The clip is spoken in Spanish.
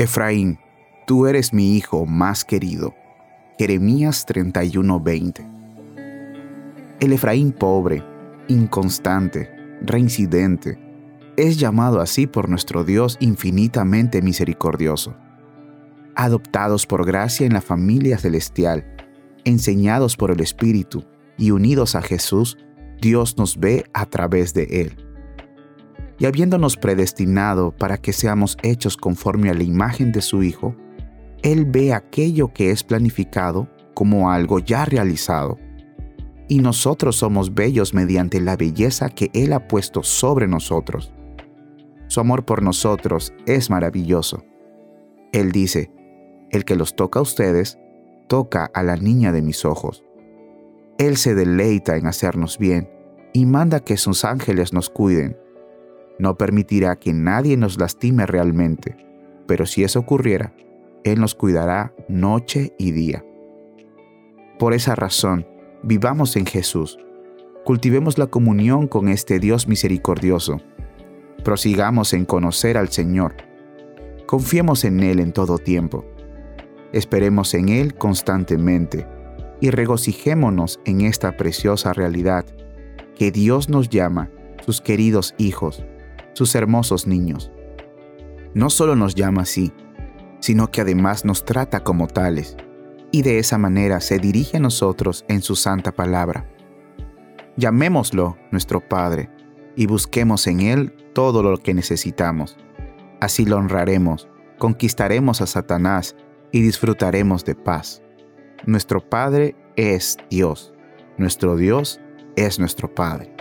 Efraín, tú eres mi hijo más querido. Jeremías 31:20. El Efraín pobre, inconstante, reincidente, es llamado así por nuestro Dios infinitamente misericordioso. Adoptados por gracia en la familia celestial, enseñados por el Espíritu y unidos a Jesús, Dios nos ve a través de Él. Y habiéndonos predestinado para que seamos hechos conforme a la imagen de su Hijo, Él ve aquello que es planificado como algo ya realizado. Y nosotros somos bellos mediante la belleza que Él ha puesto sobre nosotros. Su amor por nosotros es maravilloso. Él dice, el que los toca a ustedes, toca a la niña de mis ojos. Él se deleita en hacernos bien y manda que sus ángeles nos cuiden. No permitirá que nadie nos lastime realmente, pero si eso ocurriera, Él nos cuidará noche y día. Por esa razón, vivamos en Jesús. Cultivemos la comunión con este Dios misericordioso. Prosigamos en conocer al Señor. Confiemos en Él en todo tiempo. Esperemos en Él constantemente y regocijémonos en esta preciosa realidad que Dios nos llama sus queridos hijos, sus hermosos niños. No solo nos llama así, sino que además nos trata como tales, y de esa manera se dirige a nosotros en su santa palabra. Llamémoslo nuestro Padre y busquemos en Él todo lo que necesitamos. Así lo honraremos, conquistaremos a Satanás y disfrutaremos de paz. Nuestro Padre es Dios. Nuestro Dios es nuestro Padre.